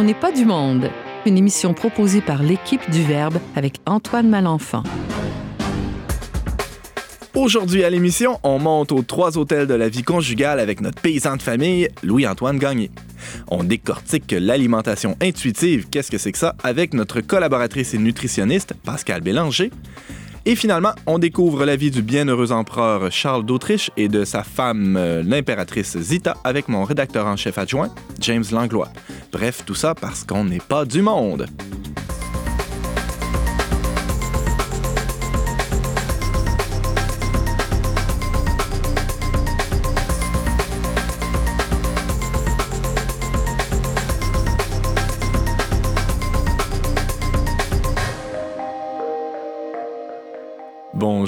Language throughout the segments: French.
On n'est pas du monde. Une émission proposée par l'équipe du Verbe avec Antoine Malenfant. Aujourd'hui à l'émission, on monte aux trois hôtels de la vie conjugale avec notre paysan de famille, Louis-Antoine Gagné. On décortique l'alimentation intuitive, qu'est-ce que c'est que ça, avec notre collaboratrice et nutritionniste, Pascal Bélanger. Et finalement, on découvre la vie du bienheureux empereur Charles d'Autriche et de sa femme, euh, l'impératrice Zita, avec mon rédacteur en chef adjoint, James Langlois. Bref, tout ça parce qu'on n'est pas du monde.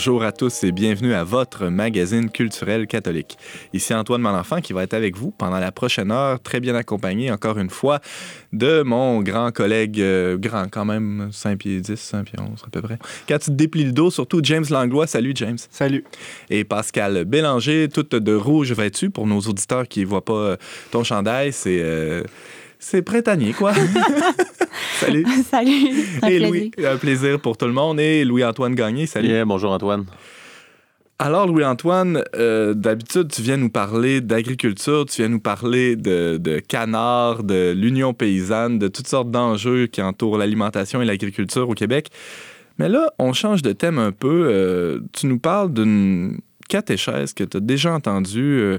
Bonjour à tous et bienvenue à votre magazine culturel catholique. Ici Antoine Malenfant qui va être avec vous pendant la prochaine heure, très bien accompagné encore une fois de mon grand collègue, euh, grand quand même, 5 pieds 10, 5 pieds 11 à peu près. Quand tu te déplies le dos, surtout James Langlois. Salut James. Salut. Et Pascal Bélanger, toute de rouge vêtue pour nos auditeurs qui ne voient pas euh, ton chandail, c'est... Euh, c'est printanier, quoi. salut. salut. Un Et plaisir. Louis, un plaisir pour tout le monde. Et Louis-Antoine Gagné, salut. Yeah, bonjour Antoine. Alors, Louis-Antoine, euh, d'habitude, tu viens nous parler d'agriculture, tu viens nous parler de, de canards, de l'Union paysanne, de toutes sortes d'enjeux qui entourent l'alimentation et l'agriculture au Québec. Mais là, on change de thème un peu. Euh, tu nous parles d'une catéchèse que tu as déjà entendue euh,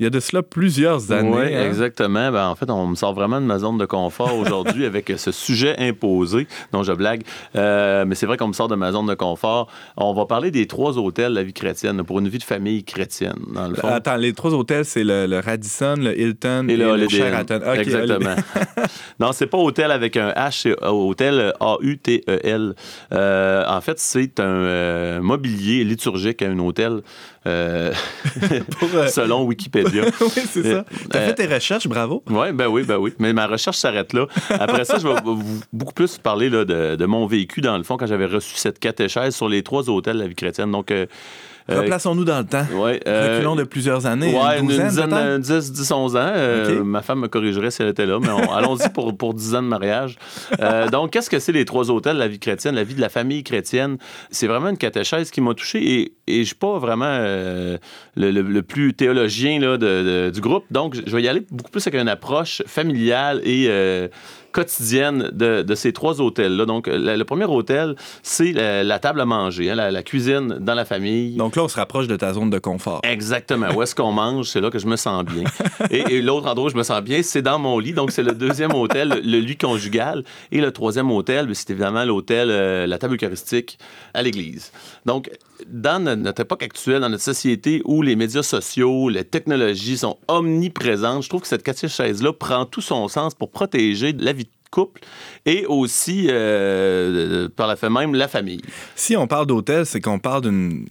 il y a de cela plusieurs années. Oui, hein? exactement. Ben, en fait, on me sort vraiment de ma zone de confort aujourd'hui avec ce sujet imposé, dont je blague. Euh, mais c'est vrai qu'on me sort de ma zone de confort. On va parler des trois hôtels de la vie chrétienne pour une vie de famille chrétienne, dans le fond. Attends, les trois hôtels, c'est le, le Radisson, le Hilton et, Et le. Sheraton. Exactement. non, c'est pas hôtel avec un H, c'est hôtel A-U-T-E-L. Euh, en fait, c'est un euh, mobilier liturgique à un hôtel. Euh, Pour, euh, selon Wikipédia. oui, c'est ça. T'as Euh, fait tes recherches, bravo. Oui, ben oui, ben oui. Mais ma recherche s'arrête là. Après ça, je vais vous- beaucoup plus parler là, de, de mon vécu, dans le fond, quand j'avais reçu cette catéchèse sur les trois hôtels de la vie chrétienne. Donc, Replaçons-nous dans le temps. ouais, euh, Reculons de plusieurs années. Ouais, une dizaine, peut-être? euh, 10, 10, 11 ans. Euh. Ma femme me corrigerait si elle était là, mais on- allons-y pour, pour 10 ans de mariage. Euh, donc, qu'est-ce que c'est les trois hôtels de la vie chrétienne, la vie de la famille chrétienne? C'est vraiment une catéchèse qui m'a touché et, et je ne suis pas vraiment euh, le, le- le plus théologien là, de- de- du groupe. Donc, je vais y aller beaucoup plus avec une approche familiale et euh, quotidienne de, de ces trois hôtels-là. Donc, le, le premier hôtel, c'est la, la table à manger, hein, la, la cuisine dans la famille. Donc là, on se rapproche de ta zone de confort. Exactement. Où est-ce qu'on mange? C'est là que je me sens bien. Et, et l'autre endroit où je me sens bien, c'est dans mon lit. Donc, c'est le deuxième hôtel, le, le lit conjugal. Et le troisième hôtel, ben, c'est évidemment l'hôtel, euh, la table eucharistique à l'église. Donc, dans no- notre époque actuelle, dans notre société où les médias sociaux, les technologies sont omniprésentes, je trouve que cette catéchèse-là prend tout son sens pour protéger la vie de couple et aussi, euh, par la fait même, la famille. Si on parle d'hôtel, c'est qu'on parle d'une.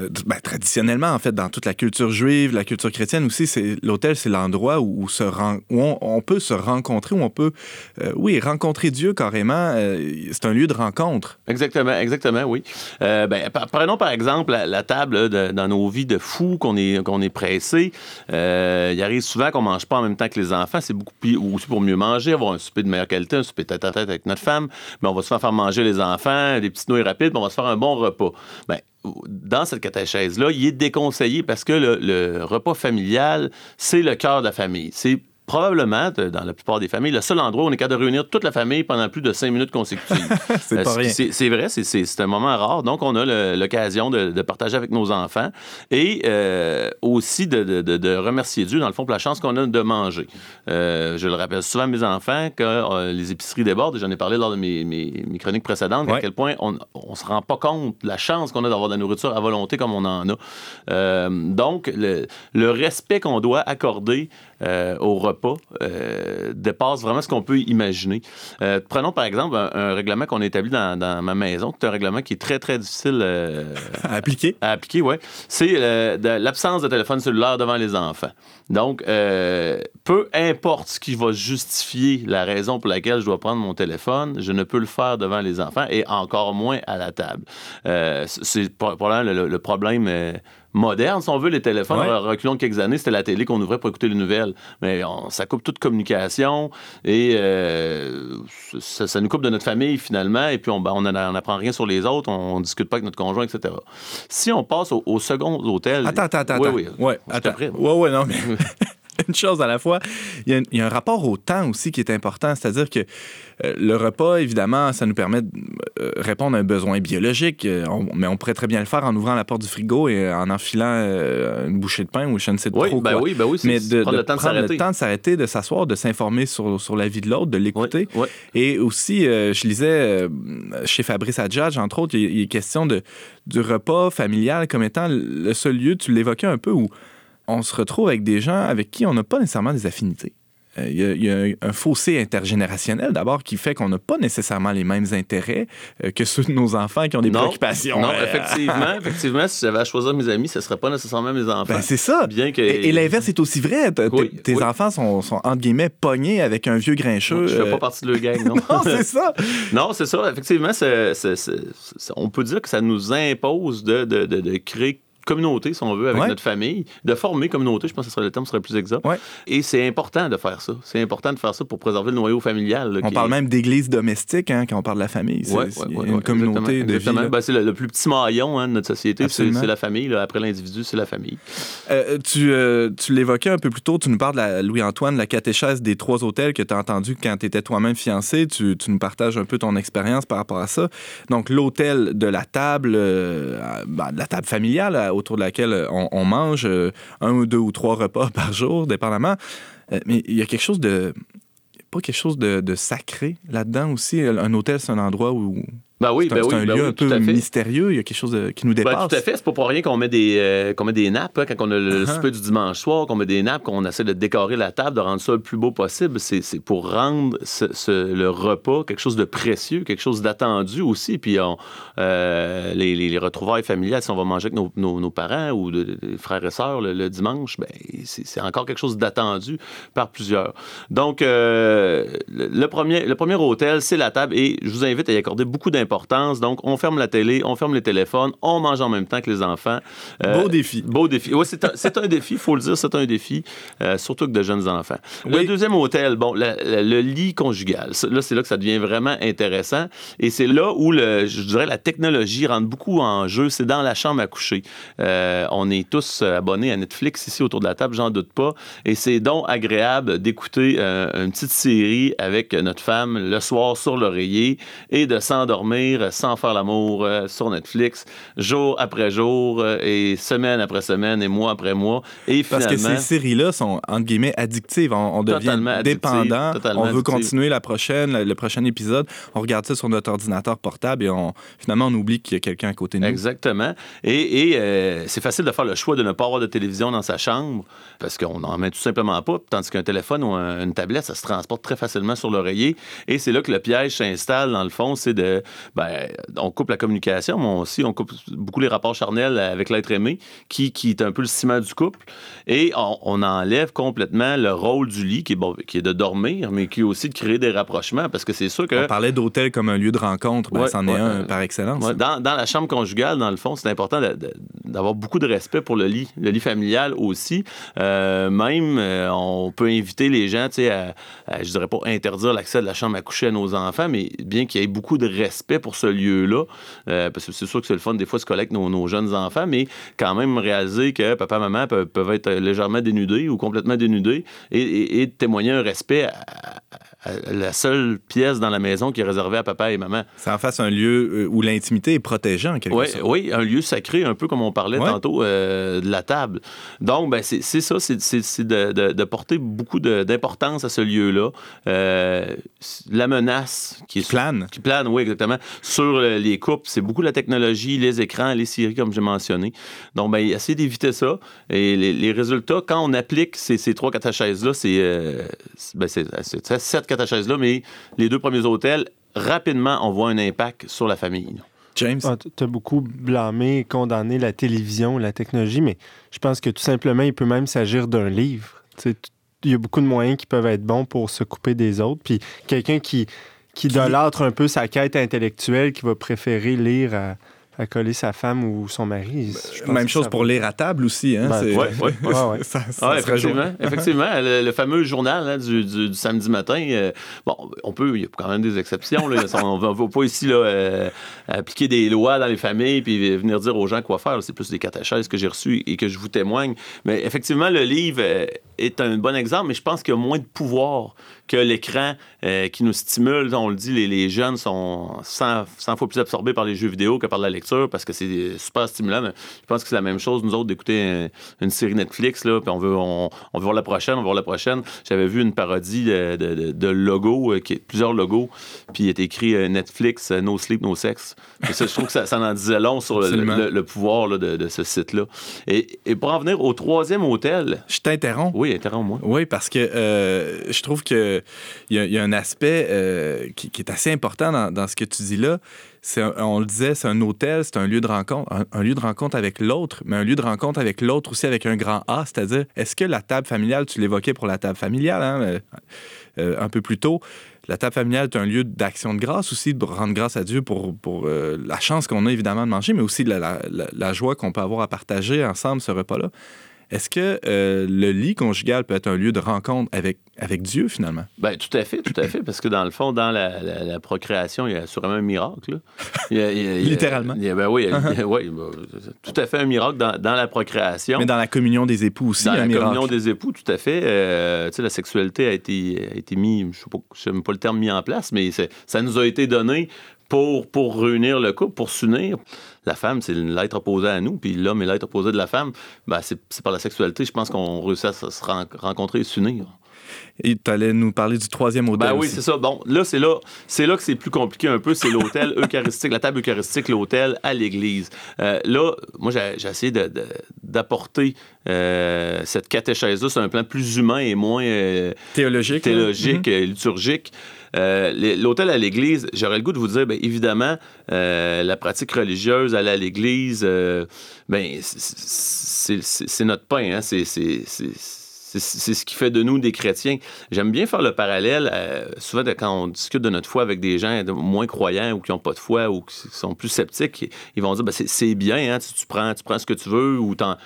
Euh, ben, traditionnellement, en fait, dans toute la culture juive, la culture chrétienne aussi, c'est l'hôtel, c'est l'endroit où, se on, peut se rencontrer, où on peut, euh, oui, rencontrer Dieu carrément. euh, c'est un lieu de rencontre. Exactement, exactement, oui. Ben, prenons par exemple la, table dans nos vies de fous, qu'on est, qu'on est pressé. Il arrive souvent qu'on mange pas en même temps que les enfants. C'est beaucoup plus aussi pour mieux manger, avoir un souper de meilleure qualité, un souper tête à tête avec notre femme. Mais on va souvent faire manger les enfants, des petites nouilles rapides, on va se faire un bon repas. Ben, dans cette catéchèse-là, il est déconseillé parce que le, repas familial, c'est le cœur de la famille. C'est probablement, dans la plupart des familles, le seul endroit où on est capable de réunir toute la famille pendant plus de cinq minutes consécutives. C'est Euh, pas rien. C'est vrai, c'est- un moment rare. Donc, on a l'occasion de, de partager avec nos enfants et euh, aussi de, de- de- de remercier Dieu, dans le fond, pour la chance qu'on a de manger. Euh, je le rappelle souvent à mes enfants que les épiceries débordent. et J'en ai parlé lors de mes, mes- mes chroniques précédentes, à quel point on ne se rend pas compte de la chance qu'on a d'avoir de la nourriture à volonté comme on en a. Donc, le, le respect qu'on doit accorder euh, au repas euh, dépasse vraiment ce qu'on peut imaginer. Euh, prenons par exemple un, un règlement qu'on a établi dans, dans ma maison, qui est un règlement qui est très, très difficile À appliquer. à appliquer, ouais. C'est l'absence de téléphone cellulaire devant les enfants. Donc, peu importe ce qui va justifier la raison pour laquelle je dois prendre mon téléphone, je ne peux le faire devant les enfants et encore moins à la table. C'est probablement le, le problème moderne, si on veut, les téléphones. Ouais. Reculons quelques années, c'était la télé qu'on ouvrait pour écouter les nouvelles. Mais on- ça coupe toute communication et euh, ça, ça nous coupe de notre famille finalement. Et puis on ben, on en- on n'apprend rien sur les autres, on, ne discute pas avec notre conjoint, etc. Si on passe au, au second hôtel. Attends, attends, attends. Oui, attends. oui. Ouais, non, mais une chose à la fois. Il y, a, il y a un rapport au temps aussi qui est important, c'est-à-dire que euh, le repas, évidemment, ça nous permet de euh, répondre à un besoin biologique, euh, on- mais on pourrait très bien le faire en ouvrant la porte du frigo et en enfilant euh, une bouchée de pain ou je ne sais Oui, trop ben quoi. oui, ben oui, Mais de, prendre de le temps de prendre s'arrêter. le temps de s'arrêter, de s'asseoir, de s'informer sur, sur la vie de l'autre, de l'écouter. Et aussi, je lisais chez Fabrice Adjadj, entre autres, il, il est question de, du repas familial comme étant le seul lieu, tu l'évoquais un peu, où on se retrouve avec des gens avec qui on n'a pas nécessairement des affinités. Euh, Il y, a- il y a un- fossé intergénérationnel d'abord qui fait qu'on n'a pas nécessairement les mêmes intérêts euh, que ceux de nos enfants qui ont des Non, préoccupations. Non, Euh, effectivement, effectivement, si j'avais à choisir mes amis, ce ne serait pas nécessairement mes enfants. ben, c'est ça. Bien que. Et, et l'inverse est aussi vrai. Oui, tes oui. enfants sont, sont, entre guillemets, pognés avec un vieux grincheux. Je fais euh, pas partie de le gang, non. non, c'est ça. Non, c'est ça. Effectivement, on peut dire que ça nous impose de, de, de, de créer communauté, si on veut, avec Ouais. notre famille, de former communauté, je pense que ce serait le terme serait plus exact. Ouais. Et c'est important de faire ça. C'est important de faire ça pour préserver le noyau familial. là, On parle est- même d'église domestique hein, quand on parle de la famille. C'est Ouais, une communauté exactement, de vie. exactement. là. Ben, c'est le, le plus petit maillon hein, de notre société, c'est la famille. là. Après l'individu, c'est la famille. Euh, tu euh, tu l'évoquais un peu plus tôt, tu nous parles de Louis-Antoine, la catéchèse des trois hôtels que tu as entendu quand tu étais toi-même fiancé. Tu, tu nous partages un peu ton expérience par rapport à ça. Donc, l'hôtel de la table, euh, ben, de la table familiale euh, autour de laquelle on, on mange euh, un ou deux ou trois repas par jour, dépendamment. Euh, mais il y a quelque chose de. Pas quelque chose de sacré là-dedans aussi. Un hôtel, c'est un endroit où. Ben oui, c'est un, ben oui, un ben lieu oui, un peu mystérieux. Il y a quelque chose de- qui nous Ben, dépasse. tout à fait. C'est pas pour rien qu'on met des, euh, qu'on met des nappes, hein, quand on a le Uh-huh. souper du dimanche soir, qu'on met des nappes, qu'on essaie de décorer la table, de rendre ça le plus beau possible. C'est, pour rendre ce- ce- le repas quelque chose de précieux, quelque chose d'attendu aussi. Puis on, euh, les, les- les retrouvailles familiales, si on va manger avec nos, nos- nos parents ou de- des frères et sœurs le, le dimanche, ben, c'est, encore quelque chose d'attendu par plusieurs. Donc, euh, le premier, le premier hôtel, c'est la table et je vous invite à y accorder beaucoup d'importance. Donc, on ferme la télé, on ferme les téléphones, on mange en même temps que les enfants. Euh, Beau défi. Beau défi. Oui, c'est un, défi, il faut le dire, c'est un défi, euh, surtout que de jeunes enfants. Le Oui. deuxième hôtel, bon, la- la- le lit conjugal. Là, c'est là que ça devient vraiment intéressant. Et c'est là où, le, je dirais, la technologie rentre beaucoup en jeu. C'est dans la chambre à coucher. Euh, on est tous abonnés à Netflix ici autour de la table, j'en doute pas. Et c'est donc agréable d'écouter une petite série avec notre femme le soir sur l'oreiller et de s'endormir sans faire l'amour euh, sur Netflix, jour après jour euh, et semaine après semaine et mois après mois. Et Parce que ces séries-là sont, entre guillemets, addictives. On, on devient dépendant. on veut continuer la prochaine, le, le prochain épisode. On regarde ça sur notre ordinateur portable et on, finalement, on oublie qu'il y a quelqu'un à côté de nous. Exactement. Et, et, euh, c'est facile de faire le choix de ne pas avoir de télévision dans sa chambre parce qu'on n'en met tout simplement pas. Tandis qu'un téléphone ou un- une tablette, ça se transporte très facilement sur l'oreiller. Et c'est là que le piège s'installe, dans le fond, c'est de. Ben, on coupe la communication, mais aussi, on coupe beaucoup les rapports charnels avec l'être aimé, qui, qui est un peu le ciment du couple. Et on, on enlève complètement le rôle du lit, qui est, bon, qui est de dormir, mais qui est aussi de créer des rapprochements parce que c'est sûr que. On parlait d'hôtel comme un lieu de rencontre. Ben, Ouais, c'en est un par excellence. Ouais, dans, dans la chambre conjugale, dans le fond, c'est important d'avoir beaucoup de respect pour le lit, le lit familial aussi. Euh, même, euh, on peut inviter les gens, tu sais, à, à, je dirais pas interdire l'accès de la chambre à coucher à nos enfants, mais bien qu'il y ait beaucoup de respect pour ce lieu-là, euh, parce que c'est sûr que c'est le fun des fois se coller avec nos, jeunes enfants, mais quand même réaliser que papa, maman peuvent, être légèrement dénudés ou complètement dénudés et, témoigner un respect à euh, la seule pièce dans la maison qui est réservée à papa et maman. Ça en fasse un lieu euh, où l'intimité est protégée en quelque sorte. Oui, un lieu sacré, un peu comme on parlait tantôt euh, de la table. Donc, ben, c'est ça, c'est de, de, de, porter beaucoup d'importance à ce lieu-là. La menace qui plane. Qui plane, oui, exactement. Sur les coupes, c'est beaucoup la technologie, les écrans, les séries, comme j'ai mentionné. Donc, ben, essayer d'éviter ça. Et les, résultats, quand on applique ces, ces 3-4 chaises-là, c'est 7 ta chaise-là, mais les deux premiers hôtels, rapidement, on voit un impact sur la famille. James? Ah, tu as beaucoup blâmé, condamné la télévision, la technologie, mais je pense que tout simplement, il peut même s'agir d'un livre. Il y a beaucoup de moyens qui peuvent être bons pour se couper des autres. Puis quelqu'un qui, qui idolâtre un peu sa quête intellectuelle, qui va préférer lire à à coller sa femme ou son mari. Je pense Même chose ça pour lire à table aussi. Hein? Ben, ouais, ouais. Ouais, ouais. ça, Ah, effectivement, effectivement. Le, le fameux journal hein, du, du- du samedi matin. euh, bon, on peut, il y a quand même des exceptions. Là. on ne va pas ici là, euh, appliquer des lois dans les familles puis venir dire aux gens quoi faire. C'est plus des catéchèses que j'ai reçues et que je vous témoigne. Mais effectivement, le livre euh, est un bon exemple, mais je pense qu'il y a moins de pouvoir que l'écran euh, qui nous stimule. On le dit, les, les jeunes sont 100, 100 fois plus absorbés par les jeux vidéo que par la lecture parce que c'est super stimulant. Mais je pense que c'est la même chose, nous autres, d'écouter un- une série Netflix, là, puis on veut, on, on veut voir la prochaine, on veut voir la prochaine. J'avais vu une parodie de, de, de- logos, euh, qui, plusieurs logos, puis il est écrit euh, Netflix, No Sleep, No Sex. Et ça, je trouve que ça, ça en disait long sur le, Absolument. le- le pouvoir là, de, de ce site-là. Et, et pour en venir au troisième hôtel, Je t'interromps. oui, interromps-moi. Oui, parce que euh, je trouve qu'il y, a- il y a un aspect euh, qui, est assez important dans, ce que tu dis là. On le disait, c'est un hôtel, c'est un lieu de rencontre, un, lieu de rencontre avec l'autre, mais un lieu de rencontre avec l'autre aussi avec un grand A, c'est-à-dire, est-ce que la table familiale, tu l'évoquais pour la table familiale hein, euh, euh, un peu plus tôt, la table familiale est un lieu d'action de grâce aussi, de rendre grâce à Dieu pour, la chance qu'on a évidemment de manger, mais aussi la- la joie qu'on peut avoir à partager ensemble ce repas-là. Est-ce que euh, le lit conjugal peut être un lieu de rencontre avec, avec Dieu, finalement? Ben, tout à fait, tout à fait, parce que dans le fond, dans la, la- la procréation, il y a sûrement un miracle. là. Il y a- il y a- il y a- Littéralement. il y a- ben oui, il y oui, ben, tout à fait un miracle dans, dans la procréation. Mais dans la communion des époux aussi, Dans un la miracle. communion des époux, tout à fait. Euh, tu sais, la sexualité a été, a été mise, je je sais même pas le terme mis en place, mais ça nous a été donné pour, pour réunir le couple, pour s'unir. La femme, c'est l'être opposé à nous, puis l'homme est l'être opposé de la femme. Ben, c'est par la sexualité, je pense qu'on réussit à se se ren- rencontrer et s'unir. Et tu allais nous parler du troisième hôtel Ben oui, c'est ça. Bon, là, c'est là, c'est là que c'est plus compliqué un peu. C'est l'hôtel eucharistique, la table eucharistique, l'hôtel à l'église. Euh, là, moi, j'ai essayé d'apporter euh, cette catéchèse-là sur un plan plus humain et moins euh, Théologique. théologique, Mhm. euh, liturgique. Euh, L'hôtel à l'église, j'aurais le goût de vous dire, bien évidemment, euh, la pratique religieuse, aller à l'église, euh, ben, c'est notre pain, hein, c'est c'est- ce qui fait de nous des chrétiens. J'aime bien faire le parallèle, euh, souvent quand on discute de notre foi avec des gens moins croyants ou qui n'ont pas de foi ou qui sont plus sceptiques, ils vont dire ben, c'est- bien, hein, tu, prends, tu prends ce que tu veux ou t'en,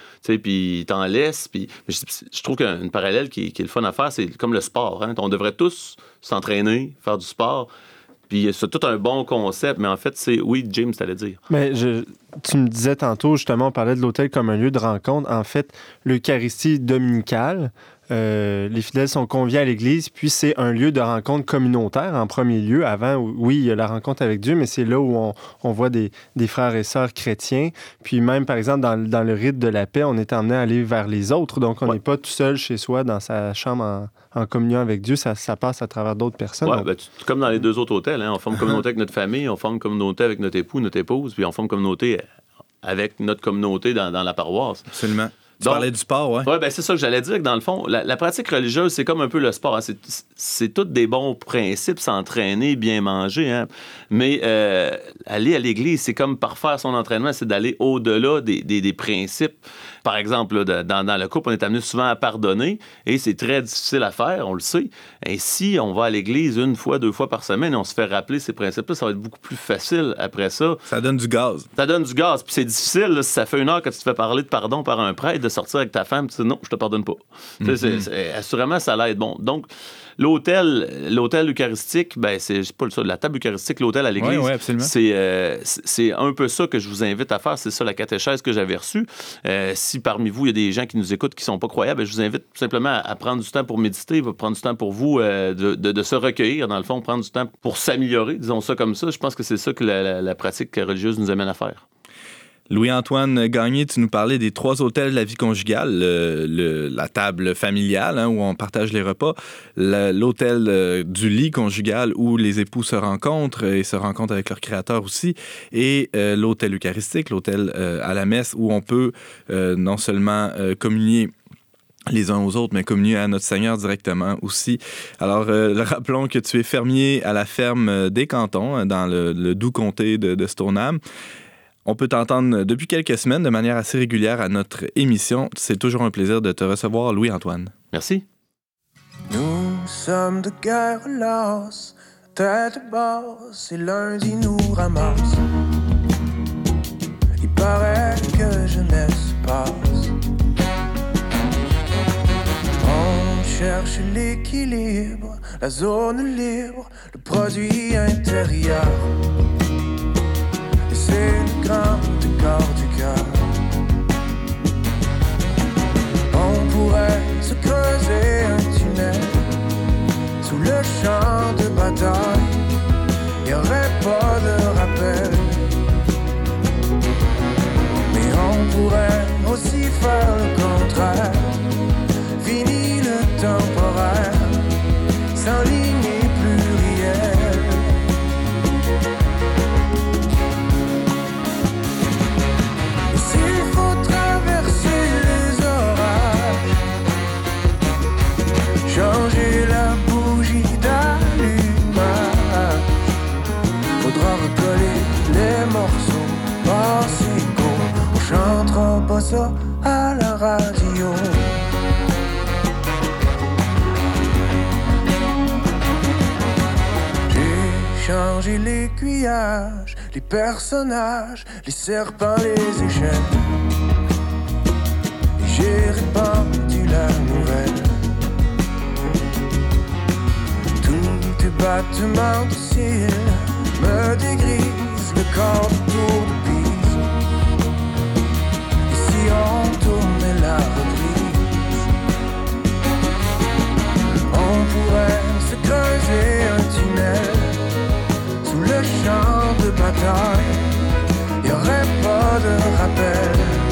puis t'en laisses. Puis, je, trouve qu'un parallèle qui, qui est le fun à faire, c'est comme le sport. hein. On devrait tous s'entraîner, faire du sport. Puis c'est tout un bon concept, mais en fait, c'est. Oui, James, t'allais dire. Mais je, tu me disais tantôt, justement, on parlait de l'hôtel comme un lieu de rencontre. En fait, l'Eucharistie dominicale, euh, les fidèles sont conviés à l'église, puis c'est un lieu de rencontre communautaire en premier lieu. Avant, oui, il y a la rencontre avec Dieu, mais c'est là où on, on voit des, des frères et sœurs chrétiens. Puis même, par exemple, dans, dans le rite de la paix, on est emmené à aller vers les autres. Donc, on n'est Ouais. pas tout seul chez soi dans sa chambre en, en communion avec Dieu. Ça, ça passe à travers d'autres personnes. Ouais, Donc, ben, tu- comme dans les deux autres hôtels, hein, on forme communauté avec notre famille, on forme communauté avec notre époux, notre épouse, puis on forme communauté avec notre communauté dans, dans la paroisse. Absolument. Tu Donc- parlais du sport, ouais. Oui, ben c'est ça que j'allais dire, que dans le fond, la, la pratique religieuse, c'est comme un peu le sport. hein. C'est, c'est tous des bons principes, s'entraîner, bien manger. hein. Mais euh, aller à l'église, c'est comme parfaire son entraînement, c'est d'aller au-delà des, des- des principes. Par exemple, là, dans, dans le couple, on est amené souvent à pardonner et c'est très difficile à faire, on le sait. Et si on va à l'église une fois, deux fois par semaine et on se fait rappeler ces principes-là, ça va être beaucoup plus facile après ça Ça donne du gaz. ça donne du gaz. Puis c'est difficile, là, si ça fait une heure que tu te fais parler de pardon par un prêtre, de sortir avec ta femme, tu dis non, je te pardonne pas. C'est- assurément, ça l'aide. Bon, donc, l'hôtel, l'hôtel eucharistique, ben, c'est pas ça, la table eucharistique, l'hôtel à l'église, c'est euh, c'est un peu ça que je vous invite à faire. C'est ça la catéchèse que j'avais reçue. Euh, si parmi vous, il y a des gens qui nous écoutent qui sont pas croyables, ben, je vous invite tout simplement à, à prendre du temps pour méditer, prendre du temps pour vous euh, de, de- de se recueillir, dans le fond, prendre du temps pour s'améliorer, disons ça comme ça. Je pense que c'est ça que la- la- la pratique religieuse nous amène à faire. Louis-Antoine Gagné, tu nous parlais des trois hôtels de la vie conjugale, le- le- la table familiale hein, où on partage les repas, l'hôtel euh, du lit conjugal où les époux se rencontrent et se rencontrent avec leur créateur aussi, et euh, l'hôtel eucharistique, l'hôtel euh, à la messe où on peut non seulement communier les uns aux autres, mais communier à notre Seigneur directement aussi. Alors, rappelons que tu es fermier à la ferme des Cantons, hein, dans le, doux comté de, de. On peut t'entendre depuis quelques semaines de manière assez régulière à notre émission. C'est toujours un plaisir de te recevoir, Louis-Antoine. Merci. Nous sommes de guerre lasse, tête basse, et lundi nous ramasse. paraît que jeunesse passe. On cherche l'équilibre, la zone libre, le produit intérieur. Le grand décor du cœur. On pourrait se creuser un tunnel sous le champ de bataille. Y aurait pas de rappel. Mais on pourrait aussi faire le contraire. Fini le temporaire, sans Chantera pas ça à la radio. J'ai changé l'aiguillage, les personnages, les serpents, les échelles. J'ai répandu la nouvelle. Tous tes battements de cils me dégrisent le corps. La reprise, on pourrait se creuser un tunnel sous le champ de bataille. Y aurait pas de rappel.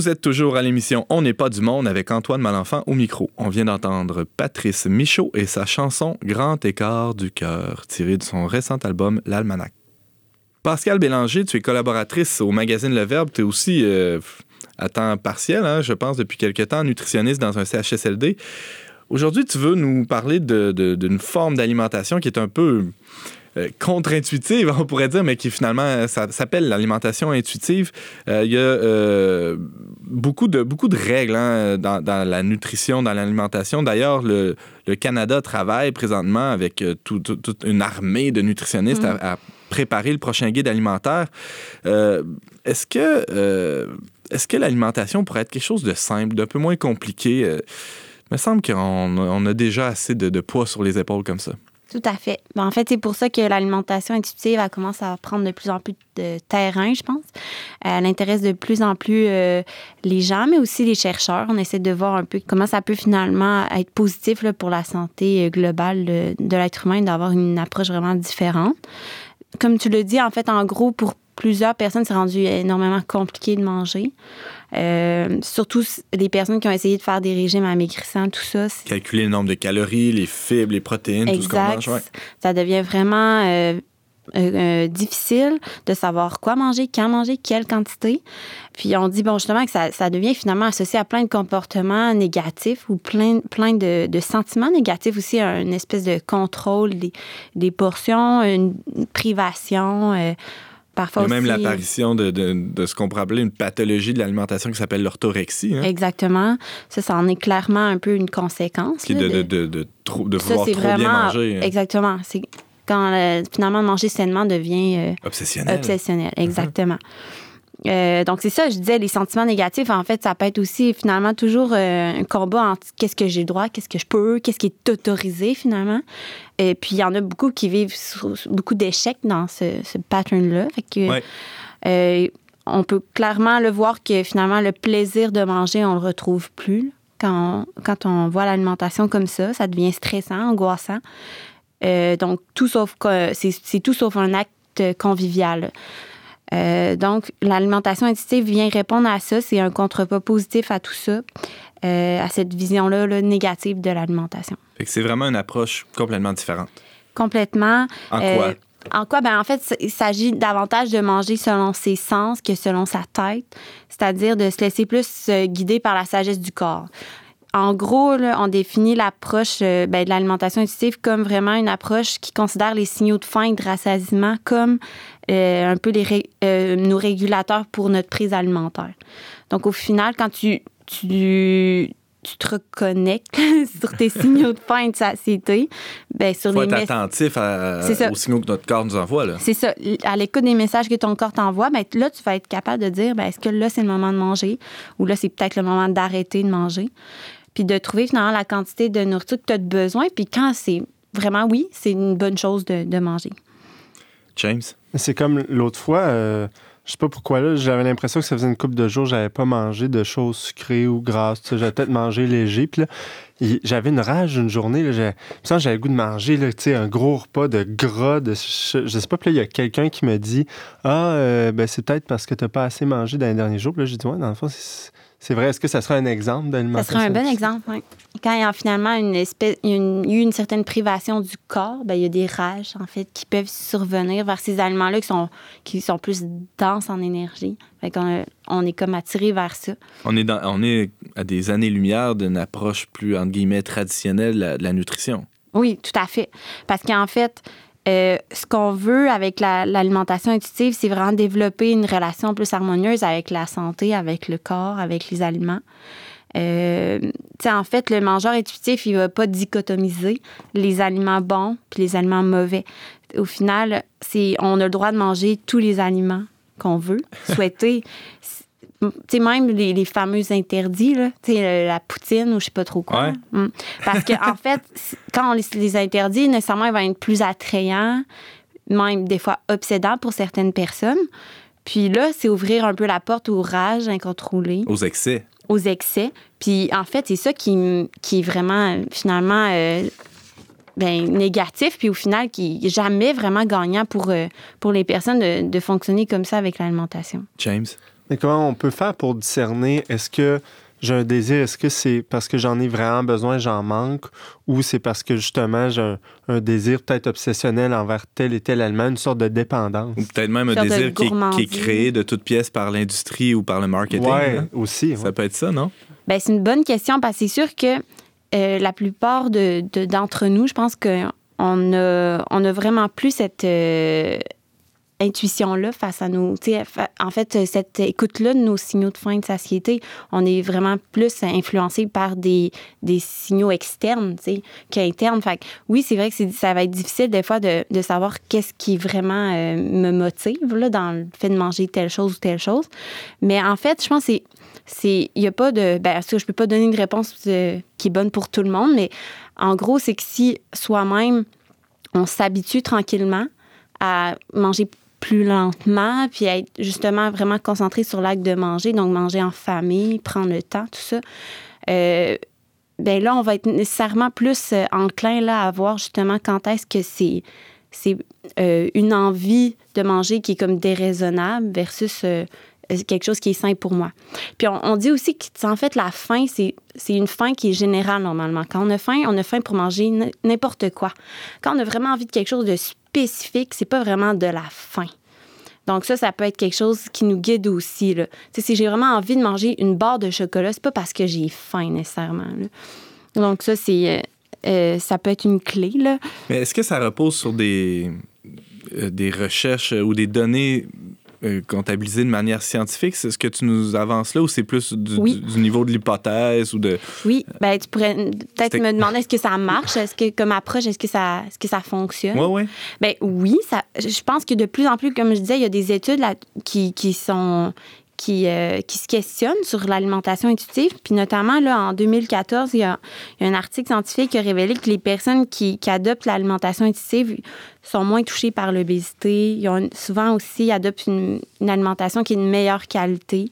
Vous êtes toujours à l'émission On n'est pas du monde avec Antoine Malenfant au micro. On vient d'entendre Patrice Michaud et sa chanson Grand écart du cœur, tirée de son récent album L'Almanach. Pascal Bélanger, tu es collaboratrice au magazine Le Verbe. Tu es aussi euh, à temps partiel, hein, je pense, depuis quelque temps, nutritionniste dans un CHSLD. Aujourd'hui, tu veux nous parler d'une forme d'alimentation qui est un peu contre-intuitive, on pourrait dire, mais qui finalement ça s'appelle l'alimentation intuitive. Euh, Il y a euh, beaucoup, de, beaucoup de règles hein, dans, dans la nutrition, dans l'alimentation. D'ailleurs, le, le Canada travaille présentement avec euh, tout- tout- toute une armée de nutritionnistes à, à préparer le prochain guide alimentaire. Euh, est-ce que, euh, est-ce que l'alimentation pourrait être quelque chose de simple, d'un peu moins compliqué? Euh, il me semble qu'on on a déjà assez de, de poids sur les épaules comme ça. Tout à fait. Ben, en fait, c'est pour ça que l'alimentation intuitive, elle commence à prendre de plus en plus de terrain, je pense. Elle intéresse de plus en plus euh, les gens, mais aussi les chercheurs. On essaie de voir un peu comment ça peut finalement être positif pour la santé euh, globale de, de l'être humain, d'avoir une approche vraiment différente. Comme tu le dis, en fait, en gros, pour plusieurs personnes, c'est rendu énormément compliqué de manger. Euh, surtout les personnes qui ont essayé de faire des régimes amaigrissants, tout ça. Calculer le nombre de calories, les fibres, les protéines, tout ce qu'on Exact. mange. ouais. Ça devient vraiment euh, euh, euh, difficile de savoir quoi manger, quand manger, quelle quantité. Puis on dit, bon, justement, que ça, ça devient finalement associé à plein de comportements négatifs ou plein, plein de, de sentiments négatifs aussi, une espèce de contrôle des, des portions, une privation. Parfois même aussi, l'apparition de, de- de ce qu'on pourrait appeler une pathologie de l'alimentation qui s'appelle l'orthorexie, hein, Exactement. Ça, ça en est clairement un peu une conséquence. qui est là, de, de, de, trop- de Ça, vouloir trop bien vraiment. manger. hein. Exactement. C'est quand euh, finalement manger sainement devient euh, Obsessionnel. obsessionnel. Exactement. Euh, donc, c'est ça, je disais, les sentiments négatifs, en fait, ça peut être aussi finalement toujours euh, un combat entre qu'est-ce que j'ai le droit, qu'est-ce que je peux, qu'est-ce qui est autorisé finalement. Et puis, il y en a beaucoup qui vivent sur- beaucoup d'échecs dans ce, ce pattern-là. Fait que, Ouais. euh, on peut clairement le voir que finalement, le plaisir de manger, on le retrouve plus. Quand on, quand on voit l'alimentation comme ça, ça devient stressant, angoissant. Donc, tout sauf c'est tout sauf un acte convivial. Euh, donc, l'alimentation intuitive vient répondre à ça. C'est un contrepas positif à tout ça, euh, à cette vision-là là, négative de l'alimentation. C'est vraiment une approche complètement différente. Complètement. En Euh, quoi? En quoi? Ben, en fait, il s'agit davantage de manger selon ses sens que selon sa tête, c'est-à-dire de se laisser plus guider par la sagesse du corps. En gros, là, on définit l'approche euh, ben, de l'alimentation intuitive comme vraiment une approche qui considère les signaux de faim et de rassasiement comme un peu les ré- euh, nos régulateurs pour notre prise alimentaire. Donc, au final, quand tu, tu, tu te reconnectes sur tes signaux de faim et de satiété, ben, sur faut les être attentif à- aux signaux que notre corps nous envoie. C'est ça. À l'écoute des messages que ton corps t'envoie, ben, là, tu vas être capable de dire ben, est-ce que là, c'est le moment de manger? Ou là, c'est peut-être le moment d'arrêter de manger? Puis de trouver finalement la quantité de nourriture que tu as besoin. Puis quand c'est vraiment oui, c'est une bonne chose de, de manger. James? C'est comme l'autre fois, euh, je sais pas pourquoi, là, j'avais l'impression que ça faisait une couple de jours, j'avais pas mangé de choses sucrées ou grasses. J'avais peut-être mangé léger. Puis là, j'avais une rage une journée. Là, j'avais, j'avais le goût de manger là, un gros repas de gras. De, je, je sais pas, puis là, il y a quelqu'un qui me dit Ah, euh, ben, c'est peut-être parce que tu pas assez mangé dans les derniers jours. Puis là, j'ai dit Ouais, dans le fond, c'est, c'est vrai. Est-ce que ça serait un exemple Ça d'alimentation? serait un bon exemple. oui. Quand il y a finalement une espèce, il y a une, une certaine privation du corps, ben, il y a des rages en fait qui peuvent survenir vers ces aliments-là qui sont, qui sont plus denses en énergie. Fait qu'on on est comme attiré vers ça. On est, dans, on est à des années-lumière d'une approche plus, entre guillemets, traditionnelle de la, de la nutrition. Oui, tout à fait. Parce qu'en fait, euh, ce qu'on veut avec la- l'alimentation intuitive, c'est vraiment développer une relation plus harmonieuse avec la santé, avec le corps, avec les aliments. Euh, tu sais, en fait, le mangeur intuitif, il va pas dichotomiser les aliments bons puis les aliments mauvais. Au final, c'est on a le droit de manger tous les aliments qu'on veut, souhaiter. Tu sais, même les, les fameux interdits, là, tu sais, le- la poutine ou je sais pas trop quoi. Ouais. Mm. Parce qu'en en fait, quand on les, les interdit, nécessairement, ils vont être plus attrayants, même des fois obsédants pour certaines personnes. Puis là, c'est ouvrir un peu la porte aux rages incontrôlées, Aux excès. aux excès. Puis en fait, c'est ça qui, qui est vraiment, finalement, euh, ben, négatif, puis au final, qui est jamais vraiment gagnant pour, euh, pour les personnes de, de fonctionner comme ça avec l'alimentation. James? Mais comment on peut faire pour discerner est-ce que j'ai un désir, est-ce que c'est parce que j'en ai vraiment besoin, j'en manque, ou c'est parce que justement j'ai un, un désir peut-être obsessionnel envers tel et tel aliment, une sorte de dépendance? Ou peut-être même un désir qui est, qui est gourmandise. créé de toutes pièces par l'industrie ou par le marketing. Ouais, hein? aussi. ouais. Ça peut être ça, non? Ben, c'est une bonne question parce que c'est sûr que euh, la plupart de- de- d'entre nous, je pense qu'on a, on a vraiment plus cette euh, intuition-là face à nos. En fait, cette écoute-là de nos signaux de et de satiété, on est vraiment plus influencé par des, des signaux externes qu'internes. Fait que oui, c'est vrai que ça va être difficile des fois de, de savoir qu'est-ce qui vraiment euh, me motive là, dans le fait de manger telle chose ou telle chose. Mais en fait, je pense que c'est il y a pas de ben ça je peux pas donner une réponse euh, qui est bonne pour tout le monde mais en gros c'est que si soi-même on s'habitue tranquillement à manger plus lentement puis être justement vraiment concentré sur l'acte de manger donc manger en famille prendre le temps tout ça euh, ben là on va être nécessairement plus euh, enclin là à voir justement quand est-ce que c'est euh, une envie de manger qui est comme déraisonnable versus quelque chose qui est sain pour moi. Puis on, on dit aussi que, en fait, la faim, c'est une faim qui est générale normalement. Quand on a faim, on a faim pour manger n'importe quoi. Quand on a vraiment envie de quelque chose de spécifique, c'est pas vraiment de la faim. Donc ça, ça peut être quelque chose qui nous guide aussi. Là. Si j'ai vraiment envie de manger une barre de chocolat, c'est pas parce que j'ai faim nécessairement. Donc ça, c'est euh, euh, ça peut être une clé. Là. Mais est-ce que ça repose sur des, euh, des recherches ou des données euh, comptabilisé de manière scientifique. C'est ce que tu nous avances là ou c'est plus du, Oui. du- du niveau de l'hypothèse ou de. Oui, ben, tu pourrais peut-être me demander est-ce que ça marche, est-ce que comme approche, est-ce que ça, est-ce que ça fonctionne? Ouais. Ben oui, ça, je pense que de plus en plus, comme je disais, il y a des études là, qui, qui sont qui, euh, qui se questionnent sur l'alimentation intuitive. Puis notamment, là, en 2014, il y, a, il un article scientifique qui a révélé que les personnes qui, adoptent l'alimentation intuitive sont moins touchées par l'obésité. Ils ont souvent aussi adoptent une, alimentation qui est de meilleure qualité.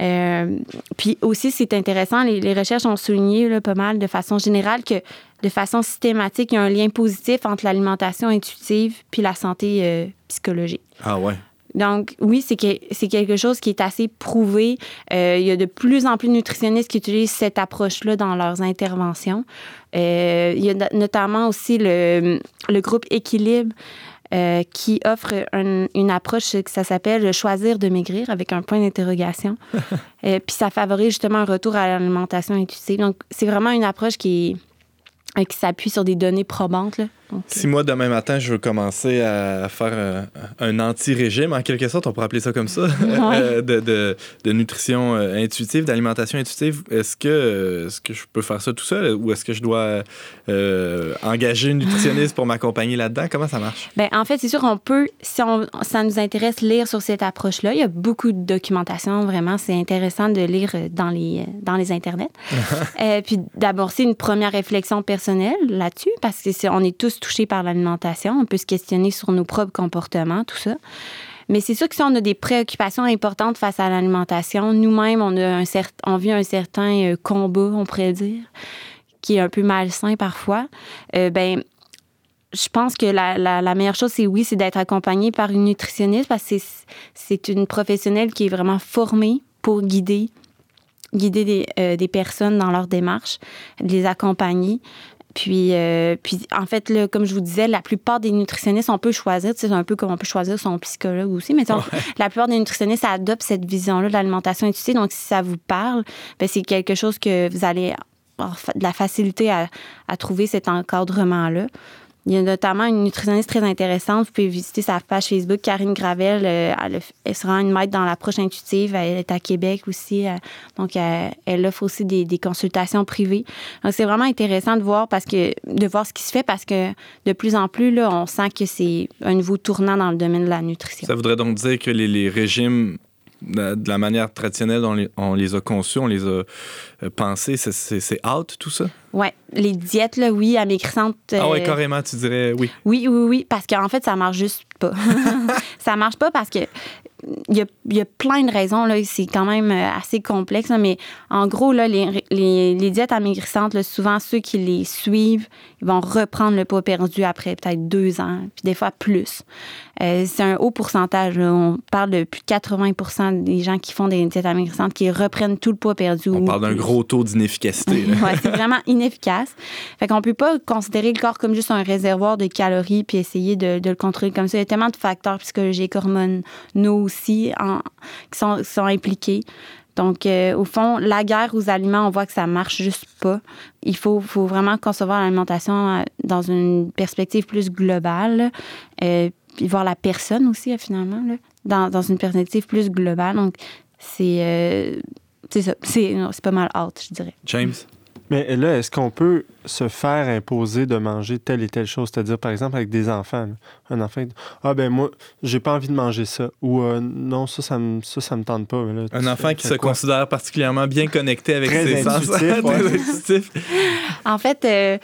Euh, puis aussi, c'est intéressant, les, les recherches ont souligné là, pas mal de façon générale que de façon systématique, il y a un lien positif entre l'alimentation intuitive puis la santé euh, psychologique. Ah ouais. Donc, oui, c'est que, c'est quelque chose qui est assez prouvé. Euh, il y a de plus en plus de nutritionnistes qui utilisent cette approche-là dans leurs interventions. Euh, il y a no- notamment aussi le, le groupe Équilibre euh, qui offre un- une approche que ça s'appelle choisir de maigrir avec un point d'interrogation. Puis ça favorise justement un retour à l'alimentation intuitive. Donc, c'est vraiment une approche qui, est- euh, qui s'appuie sur des données probantes. Là. Donc, Si moi, demain matin, je veux commencer à faire euh, un anti-régime, en quelque sorte, on pourrait appeler ça comme ça, euh, de, de- de nutrition euh, intuitive, d'alimentation intuitive, est-ce que, est-ce que je peux faire ça tout seul ou est-ce que je dois euh, engager une nutritionniste pour m'accompagner là-dedans? Comment ça marche? Ben, en fait, c'est sûr, on peut, si on, ça nous intéresse, lire sur cette approche-là. Il y a beaucoup de documentation, vraiment. C'est intéressant de lire dans les, dans les internets. Euh, puis d'abord, c'est une première réflexion personnelle là-dessus, parce que c'est- on est tous touchés par l'alimentation. On peut se questionner sur nos propres comportements, tout ça. Mais c'est sûr que si on a des préoccupations importantes face à l'alimentation, nous-mêmes, on, on vit un certain euh, combat, on pourrait dire, qui est un peu malsain parfois. Euh, ben, je pense que la, la- meilleure chose, c'est oui, c'est d'être accompagné par une nutritionniste parce que c'est une professionnelle qui est vraiment formée pour guider, guider des, euh, des personnes dans leur démarche, les accompagner. Puis, euh, puis en fait, là, comme je vous disais, la plupart des nutritionnistes, on peut choisir, c'est un peu comme on peut choisir son psychologue aussi, mais la plupart des nutritionnistes adoptent cette vision-là de l'alimentation intuitive. Donc, si ça vous parle, ben, c'est quelque chose que vous allez avoir de la facilité à, à trouver cet encadrement-là. Il y a notamment une nutritionniste très intéressante. Vous pouvez visiter sa page Facebook, Karine Gravel. euh, Elle, sera une maître dans l'approche intuitive. Elle est à Québec aussi. euh, Donc, elle, elle offre aussi des, consultations privées. Donc, c'est vraiment intéressant de voir parce que de voir ce qui se fait parce que de plus en plus, là, on sent que c'est un nouveau tournant dans le domaine de la nutrition. Ça voudrait donc dire que les régimes, de la manière traditionnelle dont on les, a conçus, on les a euh, pensés, c'est- out tout ça? Ouais, les diètes, là, oui, amaigrissantes. Ah ouais, euh, carrément, tu dirais oui. Oui, oui, oui, parce qu'en fait, ça marche juste pas. ça marche pas parce que il y a, il y a plein de raisons. Là, c'est quand même euh, assez complexe. là, mais en gros, là, les, les, les diètes amaigrissantes, là, souvent, ceux qui les suivent, ils vont reprendre le poids perdu après peut-être deux ans, puis des fois plus. Euh, c'est un haut pourcentage. là. On parle de plus de 80% des gens qui font des diètes amaigrissantes qui reprennent tout le poids perdu. On parle d'un gros taux d'inefficacité. Ouais, c'est vraiment inefficace. Fait qu'on peut pas considérer le corps comme juste un réservoir de calories puis essayer de, de le contrôler comme ça. Il y a tellement de facteurs psychologiques, hormonaux aussi en- qui sont, qui sont impliqués. Donc, euh, au fond, la guerre aux aliments, on voit que ça marche juste pas. Il faut, faut vraiment concevoir l'alimentation euh, dans une perspective plus globale. Euh, puis voir la personne aussi, euh, finalement, là, dans, dans une perspective plus globale. Donc, c'est euh, c'est ça. C'est pas mal out, je dirais. James? Mais là, est-ce qu'on peut se faire imposer de manger telle et telle chose? C'est-à-dire, par exemple, avec des enfants. là. Un enfant, ah ben moi, j'ai pas envie de manger ça. Ou euh, non, ça, ça me, ça, ça me tente pas. Mais là, Un enfant qui se quoi? considère particulièrement bien connecté avec Très ses sens. intuitif, ouais. Très intuitif. En fait, euh,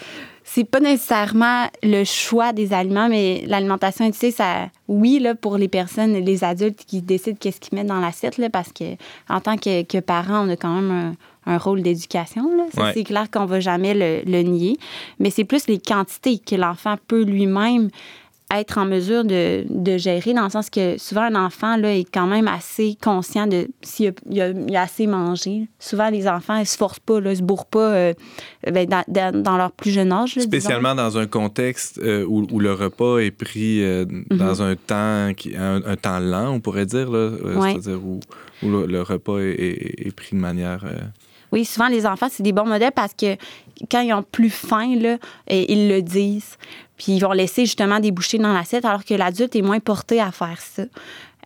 c'est pas nécessairement le choix des aliments, mais l'alimentation intuitive, ça, oui, là, pour les personnes, les adultes qui décident qu'est-ce qu'ils mettent dans l'assiette, là, parce que en tant que, que parents, on a quand même un, un rôle d'éducation. Ouais. C'est clair qu'on va jamais le, le nier, mais c'est plus les quantités que l'enfant peut lui-même être en mesure de, de gérer, dans le sens que souvent, un enfant là, est quand même assez conscient de s'il a, il a- il a assez mangé. Souvent, les enfants, ils se forcent pas, là, ils se bourrent pas euh, ben, dans, dans- leur plus jeune âge. là, disons. Spécialement dans un contexte euh, où, où le repas est pris euh, Mhm. dans un temps qui, un, un temps lent, on pourrait dire, Ouais. c'est-à-dire où, où le, le repas est, est- est pris de manière. Oui, souvent, les enfants, c'est des bons modèles parce que quand ils ont plus faim, là, ils le disent. Puis ils vont laisser justement des bouchées dans l'assiette, alors que l'adulte est moins porté à faire ça.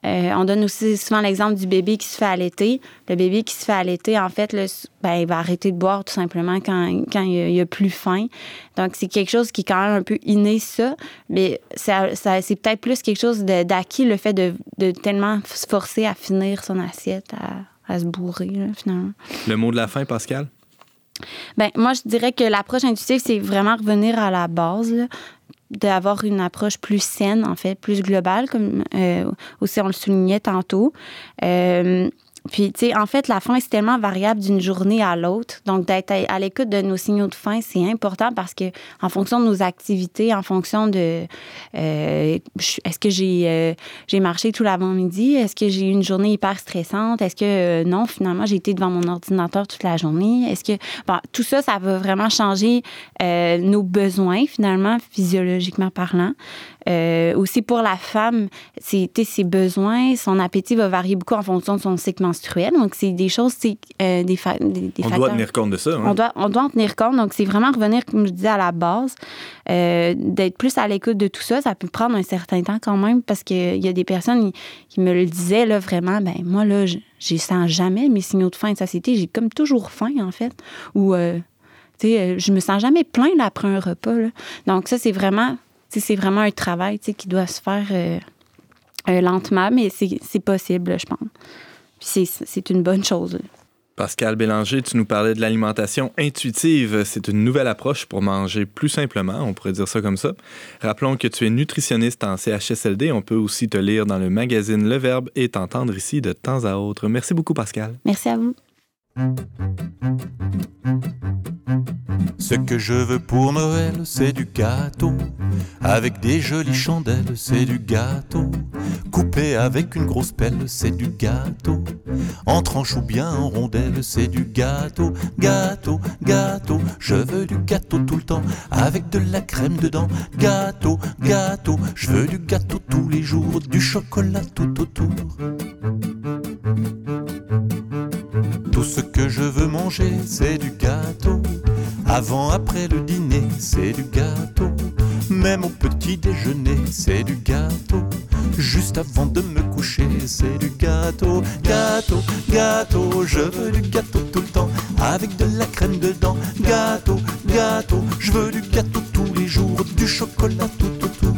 Euh, on donne aussi souvent l'exemple du bébé qui se fait allaiter. Le bébé qui se fait allaiter, en fait, s- ben, il va arrêter de boire tout simplement quand, quand il, a, il a plus faim. Donc, c'est quelque chose qui est quand même un peu inné, ça. Mais ça, ça- c'est peut-être plus quelque chose d'acquis, le fait de, de tellement se forcer à finir son assiette, à, à se bourrer, finalement. Le mot de la fin, Pascal? Ben, moi, je dirais que l'approche intuitive, c'est vraiment revenir à la base, d'avoir une approche plus saine, en fait, plus globale, comme euh, aussi on le soulignait tantôt. Euh, puis, tu sais, en fait, la faim, c'est tellement variable d'une journée à l'autre. Donc, d'être à, l'écoute de nos signaux de faim, c'est important parce que, en fonction de nos activités, en fonction de. euh, Est-ce que j'ai euh, j'ai marché tout l'avant-midi? Est-ce que j'ai eu une journée hyper stressante? Est-ce que, euh, non, finalement, j'ai été devant mon ordinateur toute la journée? Est-ce que. Bon, tout ça, ça va vraiment changer nos besoins, finalement, physiologiquement parlant. Euh, aussi pour la femme, c'est ses besoins, son appétit va varier beaucoup en fonction de son cycle menstruel. Donc, c'est des choses, c'est euh, des, fa- des, des On facteurs. doit tenir compte de ça. hein? On doit, on doit en tenir compte. Donc, c'est vraiment revenir, comme je disais, à la base, euh, d'être plus à l'écoute de tout ça. Ça peut prendre un certain temps quand même parce qu'il y a des personnes qui me le disaient, là, vraiment, ben moi, là, je je sens jamais mes signaux de faim de satiété. J'ai comme toujours faim, en fait. Ou, tu sais, euh, je me sens jamais plein là, après un repas. là. Donc, ça, c'est vraiment, c'est vraiment un travail, tu sais, qui doit se faire euh, euh, lentement, mais c'est possible, je pense. Puis c'est- c'est une bonne chose. là. Pascal Bélanger, tu nous parlais de l'alimentation intuitive. C'est une nouvelle approche pour manger plus simplement, on pourrait dire ça comme ça. Rappelons que tu es nutritionniste en CHSLD. On peut aussi te lire dans le magazine Le Verbe et t'entendre ici de temps à autre. Merci beaucoup, Pascal. Merci à vous. Ce que je veux pour Noël, c'est du gâteau. Avec des jolies chandelles, c'est du gâteau. Coupé avec une grosse pelle, c'est du gâteau. En tranche ou bien en rondelle, c'est du gâteau. Gâteau, gâteau, je veux du gâteau tout le temps. Avec de la crème dedans. Gâteau, gâteau, je veux du gâteau tous les jours. Du chocolat tout autour. Tout ce que je veux manger, c'est du gâteau. Avant, après le dîner, c'est du gâteau. Même au petit déjeuner, c'est du gâteau. Juste avant de me coucher, c'est du gâteau. Gâteau, gâteau, je veux du gâteau tout le temps. Avec de la crème dedans. Gâteau, gâteau, je veux du gâteau tous les jours. Du chocolat tout autour.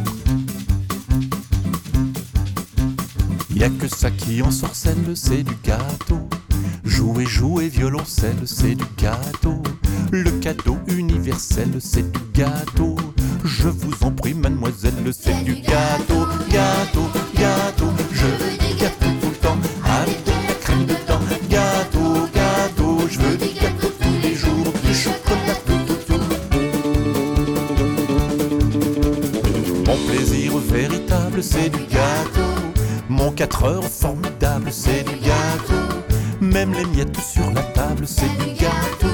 Y a que ça qui en sorcelle, c'est du gâteau. Jouer, jouer, violoncelle, c'est du gâteau. Le cadeau universel, c'est du gâteau. Je vous en prie, mademoiselle, c'est du gâteau. Gâteau, gâteau, je veux du gâteau tout le temps. Avec de la crème dedans. Gâteau, gâteau, je veux du gâteau tous les jours. Du chocolat tout. Mon plaisir véritable, c'est du gâteau. Mon 4 heures formidable, c'est du. Les miettes sur la table, c'est du gâteau.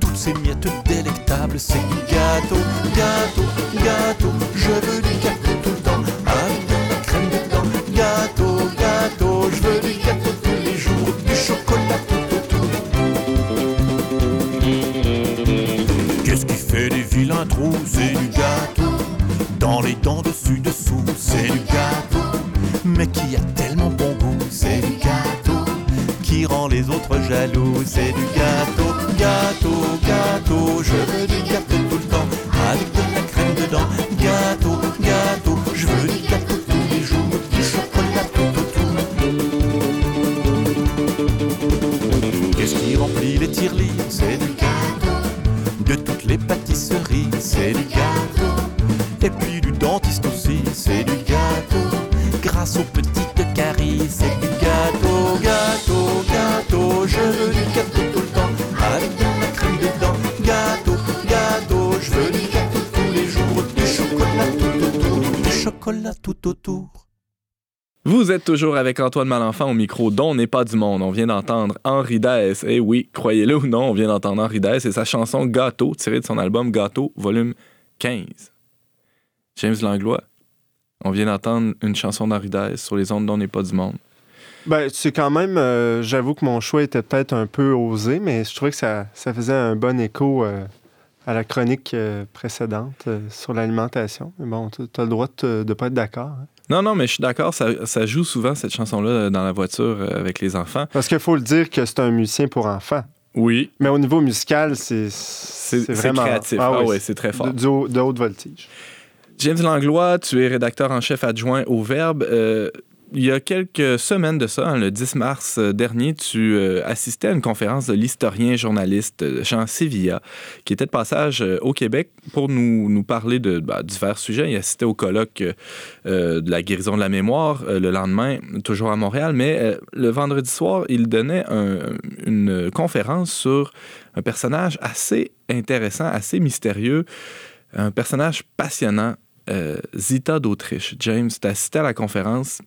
Toutes ces miettes délectables, c'est du gâteau. Gâteau, gâteau, je veux du gâteau tout le temps. Avec de la crème dedans. Gâteau, gâteau, je veux du gâteau tous les jours. Du chocolat tout autour. Qu'est-ce qui fait des vilains trous? C'est du gâteau. Dans les dents dessus dessous, c'est du gâteau. Mais qui a c'est du gâteau. Gâteau, gâteau, je veux du gâteau tout le temps. Avec de la crème dedans. Gâteau, gâteau, je veux du gâteau tous les jours. Du chocolat tout autour. Qu'est-ce qui remplit les tirelires C'est du gâteau. De toutes les pâtisseries, c'est du gâteau. Tout autour. Vous êtes toujours avec Antoine Malenfant au micro dont n'est pas du monde. On vient d'entendre Henri Dess. Eh oui, croyez-le ou non, on vient d'entendre Henri Dess et sa chanson Gâteau, tirée de son album Gâteau, volume 15. James Langlois, on vient d'entendre une chanson d'Henri Dess sur les ondes dont n'est pas du monde. Ben, c'est quand même, euh, j'avoue que mon choix était peut-être un peu osé, mais je trouvais que ça, ça faisait un bon écho euh, à la chronique euh, précédente euh, sur l'alimentation. Mais bon, tu as le droit de ne pas être d'accord. hein. Non, non, mais je suis d'accord, ça, ça joue souvent cette chanson-là euh, dans la voiture avec les enfants. Parce qu'il faut le dire que c'est un musicien pour enfants. Oui. Mais au niveau musical, c'est vraiment créatif. Ah Ah, oui, ouais, c'est très fort. de, de haute voltige. James Langlois, tu es rédacteur en chef adjoint au Verbe. Euh, il y a quelques semaines de ça, hein, le 10 mars euh, dernier, tu euh, assistais à une conférence de l'historien journaliste euh, Jean Sevilla, qui était de passage au Québec pour nous, parler de bah, divers sujets. Il assistait au colloque de la guérison de la mémoire le lendemain, toujours à Montréal, mais le vendredi soir, il donnait un- une conférence sur un personnage assez intéressant, assez mystérieux, un personnage passionnant, Zita d'Autriche. James, tu assisté à la conférence.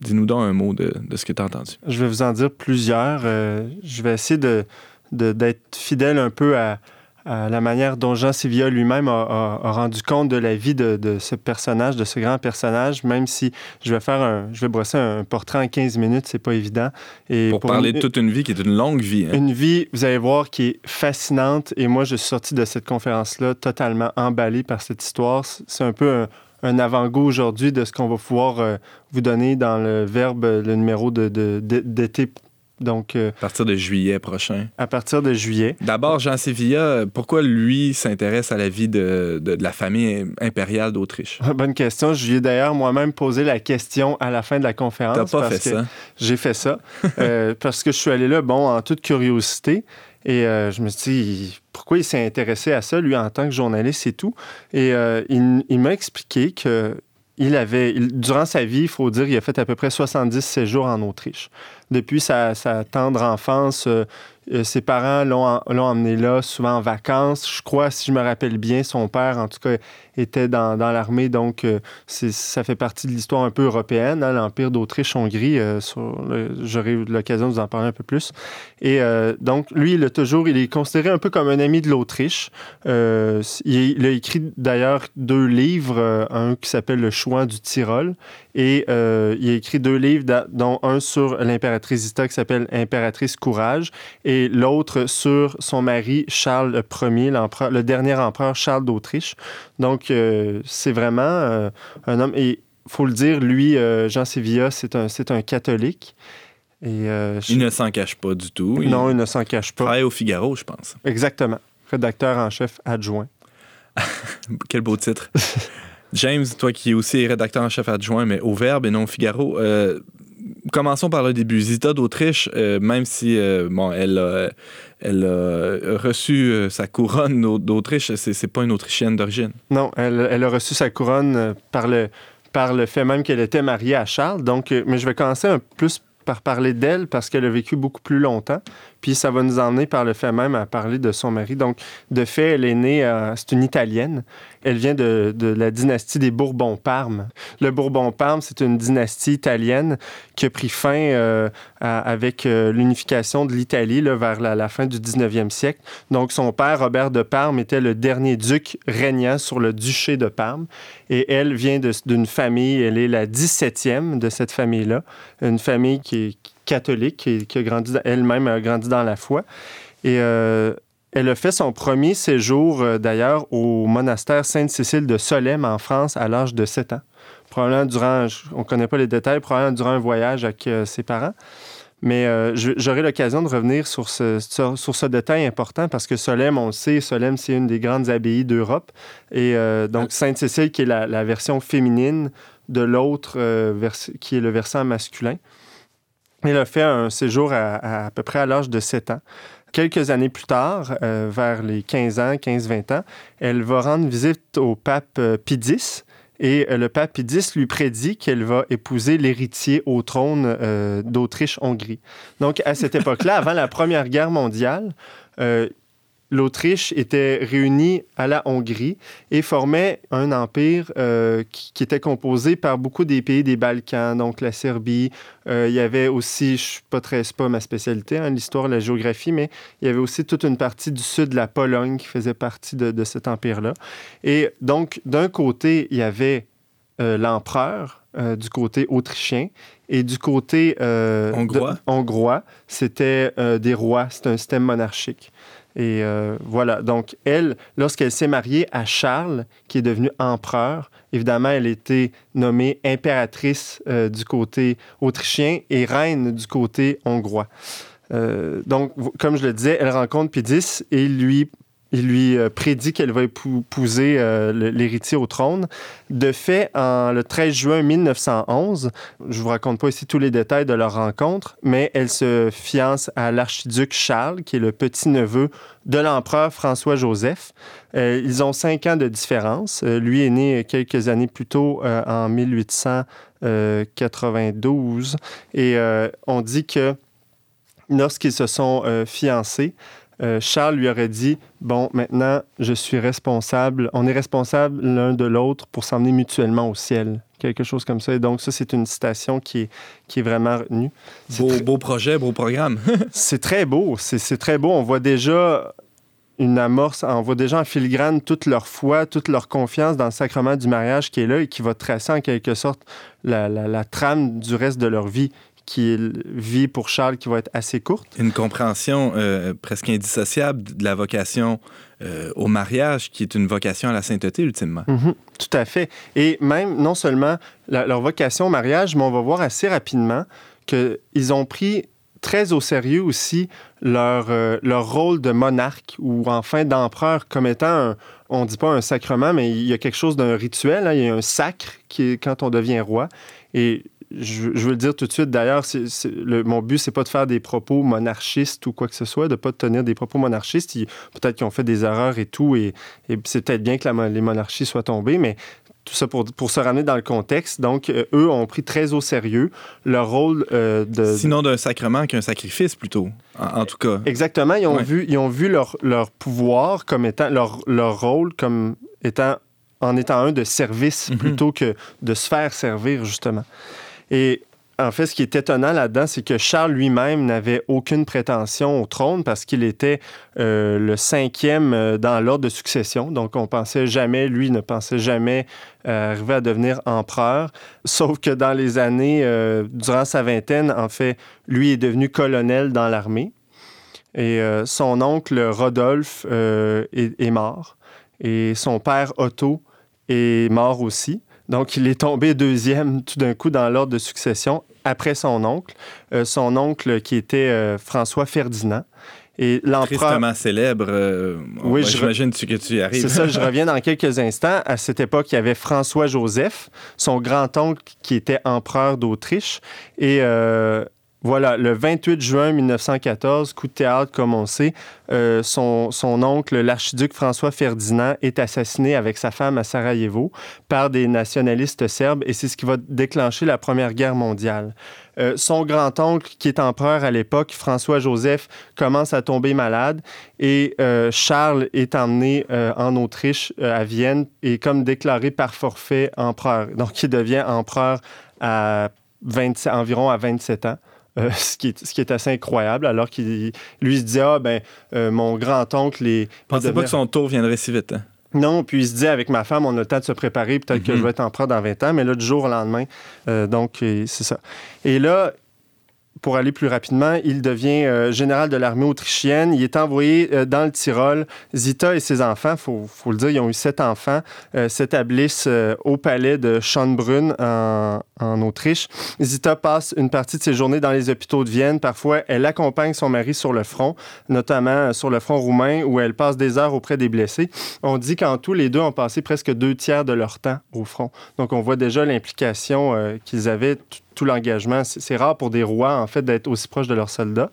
Dis-nous donc un mot de, de ce que tu as entendu. Je vais vous en dire plusieurs. Euh, je vais essayer de, de- d'être fidèle un peu à, à la manière dont Jean Sevilla lui-même a, a- a rendu compte de la vie de, de ce personnage, de ce grand personnage, même si je vais faire un, je vais brosser un portrait en 15 minutes, c'est pas évident. Et Pour, parler de une- toute une vie qui est une longue vie. hein. Une vie, vous allez voir, qui est fascinante. Et moi, je suis sorti de cette conférence-là totalement emballé par cette histoire. C'est un peu un, un avant-goût aujourd'hui de ce qu'on va pouvoir euh, vous donner dans le verbe, le numéro de, de- de- d'été. Donc, euh, À partir de juillet prochain. à partir de juillet. D'abord, Jean Sevilla, pourquoi lui s'intéresse à la vie de, de- de la famille impériale d'Autriche? Bonne question. Je lui ai d'ailleurs moi-même posé la question à la fin de la conférence. T'as pas parce fait que ça? J'ai fait ça. euh, parce que je suis allé là, bon, en toute curiosité. Et euh, je me suis dit, pourquoi il s'est intéressé à ça, lui, en tant que journaliste et tout. Et euh, il, m'a expliqué que il avait, durant sa vie, il faut dire, il a fait à peu près 70 séjours en Autriche. Depuis sa, tendre enfance, euh, euh, ses parents l'ont, en- l'ont emmené là, souvent en vacances. Je crois, si je me rappelle bien, son père, en tout cas, était dans, dans l'armée, donc euh, ça fait partie de l'histoire un peu européenne, hein, l'Empire d'Autriche-Hongrie. euh, J'aurai l'occasion de vous en parler un peu plus. Et euh, donc, lui, il, a toujours, il est considéré un peu comme un ami de l'Autriche. Euh, il, a écrit d'ailleurs deux livres, un qui s'appelle Le Chouan du Tyrol, et il a écrit deux livres, dont un sur l'impératrice Zita qui s'appelle Impératrice Courage, et l'autre sur son mari Charles Ier, le dernier empereur Charles d'Autriche. Donc, euh, c'est vraiment euh, un homme. Et il faut le dire, lui, euh, Jean Sevilla, c'est un, c'est un catholique. Et, euh, je- Il ne s'en cache pas du tout. Non, il ne s'en cache pas. travaille au Figaro, je pense. Exactement. Rédacteur en chef adjoint. Quel beau titre. James, toi qui es aussi rédacteur en chef adjoint, mais au Verbe et non au Figaro, commençons par le début. Zita d'Autriche, euh, même si euh, bon, elle, a- elle a reçu euh, sa couronne d'Au- d'Autriche, c'est pas une Autrichienne d'origine. Non, elle, elle a reçu sa couronne euh, par le, par le fait même qu'elle était mariée à Charles. Donc, euh, mais je vais commencer un plus par parler d'elle parce qu'elle a vécu beaucoup plus longtemps. Puis ça va nous emmener par le fait même à parler de son mari. Donc, de fait, elle est née, euh, c'est une Italienne. Elle vient de, la dynastie des Bourbons-Parme. Le Bourbon-Parme, c'est une dynastie italienne qui a pris fin euh, avec euh, l'unification de l'Italie vers la, fin du 19e siècle. Donc, son père, Robert de Parme, était le dernier duc régnant sur le duché de Parme. Et elle vient d'une famille, elle est la 17e de cette famille-là. Une famille qui est catholique, qui, qui a grandi, elle-même a grandi dans la foi. Et euh, elle a fait son premier séjour, euh, d'ailleurs, au monastère Sainte-Cécile de Solesmes, en France, à l'âge de 7 ans. Probablement durant, on ne connaît pas les détails, probablement durant un voyage avec euh, ses parents. Mais euh, j'aurai l'occasion de revenir sur ce, sur, sur ce détail important parce que Solesmes, on le sait, Solesmes, c'est une des grandes abbayes d'Europe. Et euh, donc, Sainte-Cécile, qui est la, la version féminine de l'autre, euh, vers- qui est le versant masculin. Elle a fait un séjour à, à, à peu près à l'âge de 7 ans. Quelques années plus tard, euh, vers les 15 ans, 15-20 ans, elle va rendre visite au pape euh, Pie X. Et euh, le pape Pie X lui prédit qu'elle va épouser l'héritier au trône euh, d'Autriche-Hongrie. Donc, à cette époque-là, avant la Première Guerre mondiale, euh, l'Autriche était réunie à la Hongrie et formait un empire euh, qui, qui était composé par beaucoup des pays des Balkans, donc la Serbie. Euh, il y avait aussi, je suis pas très, pas ma spécialité, hein, l'histoire, la géographie, mais il y avait aussi toute une partie du sud de la Pologne qui faisait partie de, de cet empire-là. Et donc, d'un côté, il y avait euh, l'empereur euh, du côté autrichien et du côté euh, Hongrois. hongrois, c'était des rois, c'était un système monarchique. Et euh, voilà, donc elle, lorsqu'elle s'est mariée à Charles, qui est devenu empereur, évidemment, elle était nommée impératrice euh, du côté autrichien et reine du côté hongrois. Euh, donc, comme je le disais, elle rencontre Pédis et lui, il lui euh, prédit qu'elle va épou- épouser euh, l'héritier au trône. De fait, le 13 juin 1911, je vous raconte pas ici tous les détails de leur rencontre, mais elle se fiance à l'archiduc Charles, qui est le petit-neveu de l'empereur François-Joseph. Euh, ils ont cinq ans de différence. Lui est né quelques années plus tôt, en 1892. Et on dit que lorsqu'ils se sont fiancés, euh, Charles lui aurait dit Bon, maintenant, je suis responsable, on est responsable l'un de l'autre pour s'emmener mutuellement au ciel. Quelque chose comme ça. Et donc, ça, c'est une citation qui est, qui est vraiment retenue. Beau, très- beau projet, beau programme. c'est très beau. C'est c'est très beau. On voit déjà une amorce, on voit déjà en filigrane toute leur foi, toute leur confiance dans le sacrement du mariage qui est là et qui va tracer en quelque sorte la, la- la trame du reste de leur vie, qui est une vie pour Charles qui va être assez courte. Une compréhension euh, presque indissociable de la vocation euh, au mariage, qui est une vocation à la sainteté, ultimement. Mhm, tout à fait. Et même, non seulement la- leur vocation au mariage, mais on va voir assez rapidement qu'ils ont pris très au sérieux aussi leur, euh, leur rôle de monarque ou enfin d'empereur comme étant, un- on ne dit pas un sacrement, mais il y a quelque chose d'un rituel. hein. il y a un sacre qui est quand on devient roi. Et je, je veux le dire tout de suite, d'ailleurs, mon but, c'est pas de faire des propos monarchistes ou quoi que ce soit, de pas tenir des propos monarchistes. Peut-être qu'ils ont fait des erreurs et tout, et, et c'est peut-être bien que la les monarchies soient tombées, mais tout ça pour, pour se ramener dans le contexte. Donc, euh, eux ont pris très au sérieux leur rôle euh, de... Sinon d'un sacrement qu'un sacrifice, plutôt, en, en tout cas. Exactement, ils ont Ouais. vu, ils ont vu leur, leur pouvoir comme étant, leur, leur rôle comme étant, en étant un de service Mhm. plutôt que de se faire servir, justement. Et en fait, ce qui est étonnant là-dedans, c'est que Charles lui-même n'avait aucune prétention au trône parce qu'il était euh, le cinquième euh, dans l'ordre de succession. Donc, on pensait jamais, lui ne pensait jamais euh, arriver à devenir empereur. Sauf que dans les années, durant sa vingtaine, en fait, lui est devenu colonel dans l'armée. Et son oncle Rodolphe est, est mort. Et son père Otto est mort aussi. Donc, il est tombé deuxième tout d'un coup dans l'ordre de succession après son oncle. Euh, son oncle qui était euh, François Ferdinand. Et l'empereur. Tristement célèbre. euh, Oui, j'imagine que tu y arrives. C'est ça, je reviens dans quelques instants. À cette époque, il y avait François-Joseph, son grand-oncle qui était empereur d'Autriche. Et euh, voilà, le 28 juin 1914, coup de théâtre comme euh, son, oncle, l'archiduc François Ferdinand, est assassiné avec sa femme à Sarajevo par des nationalistes serbes et c'est ce qui va déclencher la Première Guerre mondiale. Euh, son grand-oncle, qui est empereur à l'époque, François-Joseph, commence à tomber malade et euh, Charles est emmené en Autriche, à Vienne, et comme déclaré par forfait empereur. Donc, il devient empereur à 27 environ à 27 ans. Euh, ce, qui est, ce qui est assez incroyable, alors qu'il lui se dit Ah, ben, euh, mon grand-oncle est. Je pensais pas que son tour viendrait si vite. hein. Non, puis il se dit avec ma femme, on a le temps de se préparer, peut-être que Mhm. je vais être empereur dans 20 ans, mais là, du jour au lendemain. euh, donc, c'est ça. Et là, pour aller plus rapidement, il devient euh, général de l'armée autrichienne. Il est envoyé euh, dans le Tyrol. Zita et ses enfants, il faut, le dire, ils ont eu sept enfants, euh, s'établissent au palais de Schönbrunn en, en Autriche. Zita passe une partie de ses journées dans les hôpitaux de Vienne. Parfois, elle accompagne son mari sur le front, notamment sur le front roumain, où elle passe des heures auprès des blessés. On dit qu'en tout, les deux ont passé presque deux tiers de leur temps au front. Donc, on voit déjà l'implication qu'ils avaient, tout l'engagement. C'est rare pour des rois, en fait, d'être aussi proches de leurs soldats.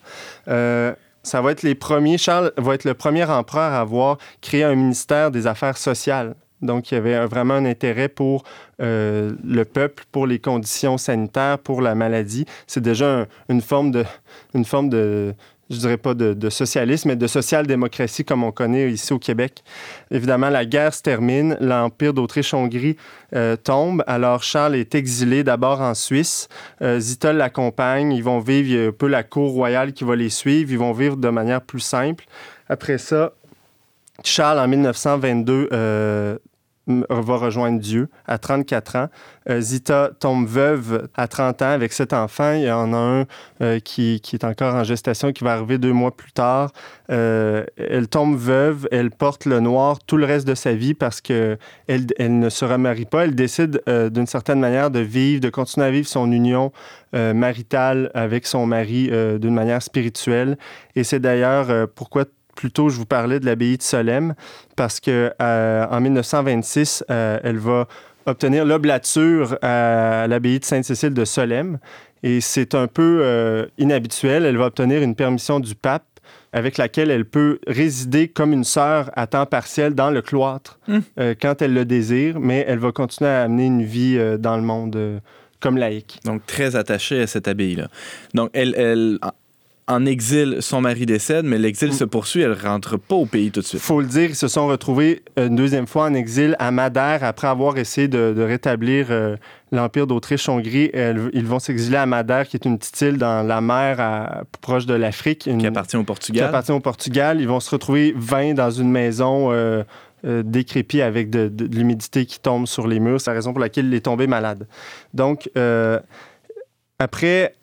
Euh, ça va être les premiers. Charles va être le premier empereur à avoir créé un ministère des Affaires sociales. Donc, il y avait vraiment un intérêt pour euh, le peuple, pour les conditions sanitaires, pour la maladie. C'est déjà un- une forme de, une forme de, je dirais pas de, socialisme, mais de social-démocratie comme on connaît ici au Québec. Évidemment, la guerre se termine, l'Empire d'Autriche-Hongrie euh, tombe, alors Charles est exilé d'abord en Suisse. Euh, l'accompagne, ils vont vivre, un peu la cour royale qui va les suivre, ils vont vivre de manière plus simple. Après ça, Charles, en 1922, euh, m- va rejoindre Dieu à 34 ans. Euh, Zita tombe veuve à 30 ans avec sept enfants. Il y en a un euh, qui, qui est encore en gestation, qui va arriver deux mois plus tard. Euh, elle tombe veuve, elle porte le noir tout le reste de sa vie parce que elle, ne se remarie pas. Elle décide d'une certaine manière de vivre, de continuer à vivre son union maritale avec son mari d'une manière spirituelle. Et c'est d'ailleurs pourquoi plus tôt je vous parlais de l'abbaye de Solesmes, parce que euh, en 1926, euh, elle va obtenir l'oblature à l'abbaye de Sainte-Cécile de Solesmes. Et c'est un peu euh, inhabituel. Elle va obtenir une permission du pape avec laquelle elle peut résider comme une sœur à temps partiel dans le cloître Hmm. euh, quand elle le désire, mais elle va continuer à amener une vie euh, dans le monde euh, comme laïque. Donc, très attachée à cette abbaye-là. Donc, elle, elle, en- exil, son mari décède, mais l'exil se poursuit. Elle rentre pas au pays tout de suite. faut le dire, ils se sont retrouvés une deuxième fois en exil à Madère après avoir essayé de, de rétablir euh, l'Empire d'Autriche-Hongrie. Ils vont s'exiler à Madère, qui est une petite île dans la mer à- proche de l'Afrique. une- Qui appartient au qui Portugal. appartient au Portugal. Ils vont se retrouver 20 dans une maison euh, euh, décrépie avec de, de- de l'humidité qui tombe sur les murs. C'est la raison pour laquelle il est tombé malade. Donc, euh, après,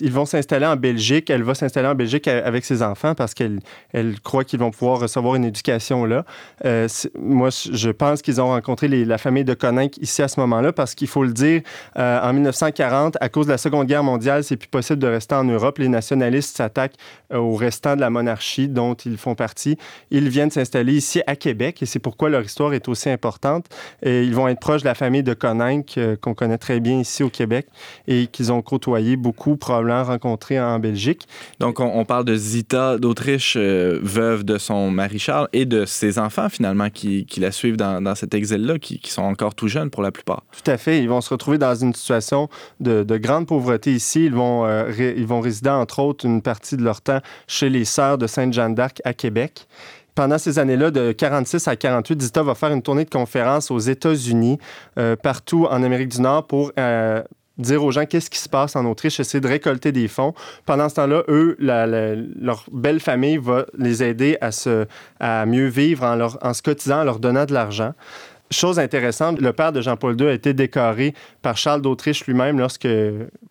ils vont s'installer en Belgique. Elle va s'installer en Belgique avec ses enfants parce qu'elle elle croit qu'ils vont pouvoir recevoir une éducation là. Euh, moi, je pense qu'ils ont rencontré la famille de Coninck ici à ce moment-là parce qu'il faut le dire, euh, en 1940, à cause de la Seconde Guerre mondiale, c'est plus possible de rester en Europe. Les nationalistes s'attaquent euh, aux restants de la monarchie dont ils font partie. Ils viennent s'installer ici à Québec et c'est pourquoi leur histoire est aussi importante. Et ils vont être proches de la famille de Coninck qu'on connaît très bien ici au Québec et qu'ils ont côtoyé beaucoup, probablement rencontré en Belgique. Donc, on, on parle de Zita d'Autriche, euh, veuve de son mari Charles, et de ses enfants, finalement, qui, qui la suivent dans, dans cet exil-là, qui, qui sont encore tout jeunes pour la plupart. Tout à fait. Ils vont se retrouver dans une situation de, de grande pauvreté ici. Ils vont, euh, ré- ils vont résider, entre autres, une partie de leur temps chez les Sœurs de Sainte-Jeanne d'Arc à Québec. Pendant ces années-là, de 46 à 48, Zita va faire une tournée de conférences aux États-Unis, euh, partout en Amérique du Nord, pour euh, dire aux gens qu'est-ce qui se passe en Autriche, essayer de récolter des fonds. Pendant ce temps-là, eux, leur belle famille va les aider à, se, à mieux vivre en, leur, en se cotisant, en leur donnant de l'argent. Chose intéressante, le père de Jean-Paul II a été décoré par Charles d'Autriche lui-même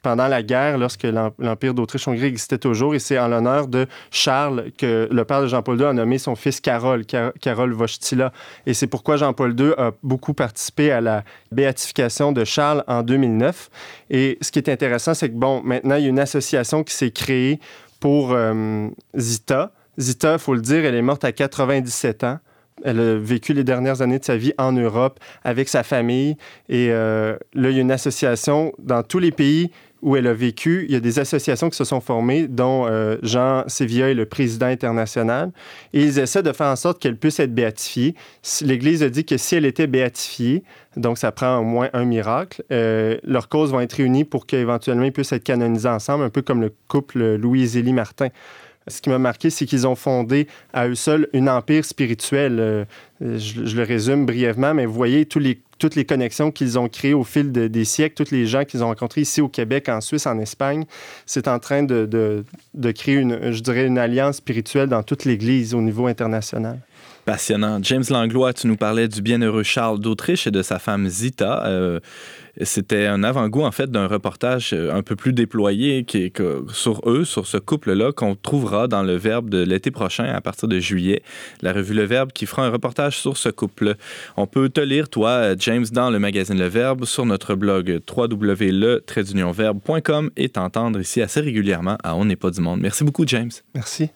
pendant la guerre, lorsque l'em- l'Empire d'Autriche-Hongrie existait toujours. Et c'est en l'honneur de Charles que le père de Jean-Paul II a nommé son fils Carole, Car- Carole Wojtyla. Et c'est pourquoi Jean-Paul II a beaucoup participé à la béatification de Charles en 2009. Et ce qui est intéressant, c'est que, bon, maintenant, il y a une association qui s'est créée pour euh, Zita. Zita, il faut le dire, elle est morte à 97 ans. Elle a vécu les dernières années de sa vie en Europe avec sa famille. Et euh, là, il y a une association dans tous les pays où elle a vécu. Il y a des associations qui se sont formées, dont euh, Jean Sévilla est le président international. Et ils essaient de faire en sorte qu'elle puisse être béatifiée. L'Église a dit que si elle était béatifiée, donc ça prend au moins un miracle, euh, leurs causes vont être réunies pour qu'éventuellement ils puissent être canonisés ensemble, un peu comme le couple Louis et Zélie Martin. Ce qui m'a marqué, c'est qu'ils ont fondé à eux seuls une empire spirituel. Euh, je, le résume brièvement, mais vous voyez tous les, toutes les connexions qu'ils ont créées au fil de- des siècles, tous les gens qu'ils ont rencontrés ici au Québec, en Suisse, en Espagne. C'est en train de, de- de créer, une, je dirais, une alliance spirituelle dans toute l'Église au niveau international. Passionnant. James Langlois, tu nous parlais du bienheureux Charles d'Autriche et de sa femme Zita. Euh, C'était un avant-goût, en fait, d'un reportage euh, un peu plus déployé sur eux, sur ce couple-là, qu'on trouvera dans le Verbe de l'été prochain, à partir de juillet. La revue Le Verbe qui fera un reportage sur ce couple. On peut te lire, toi, James, dans le magazine Le Verbe, sur notre blog www.le-verbe.com et t'entendre ici assez régulièrement à On n'est pas du monde. Merci beaucoup, James. Merci.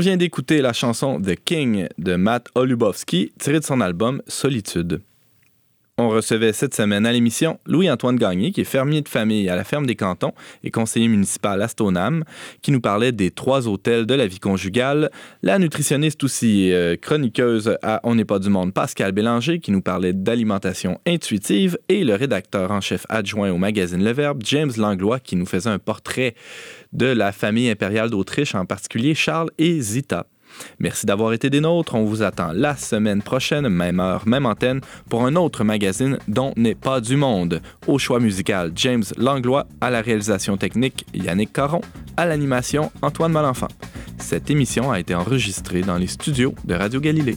Vient d'écouter la chanson The King de Matt Olubowski, tirée de son album Solitude. On recevait cette semaine à l'émission Louis-Antoine Gagné, qui est fermier de famille à la ferme des cantons et conseiller municipal à Stoneham, qui nous parlait des trois hôtels de la vie conjugale. La nutritionniste aussi euh, chroniqueuse à On n'est pas du monde, Pascal Bélanger, qui nous parlait d'alimentation intuitive, et le rédacteur en chef adjoint au magazine Le Verbe, James Langlois, qui nous faisait un portrait de la famille impériale d'Autriche, en particulier Charles et Zita. Merci d'avoir été des nôtres. On vous attend la semaine prochaine, même heure, même antenne, pour un autre magazine dont n'est pas du monde. Au choix musical, James Langlois, à la réalisation technique, Yannick Caron, à l'animation, Antoine Malenfant. Cette émission a été enregistrée dans les studios de Radio Galilée.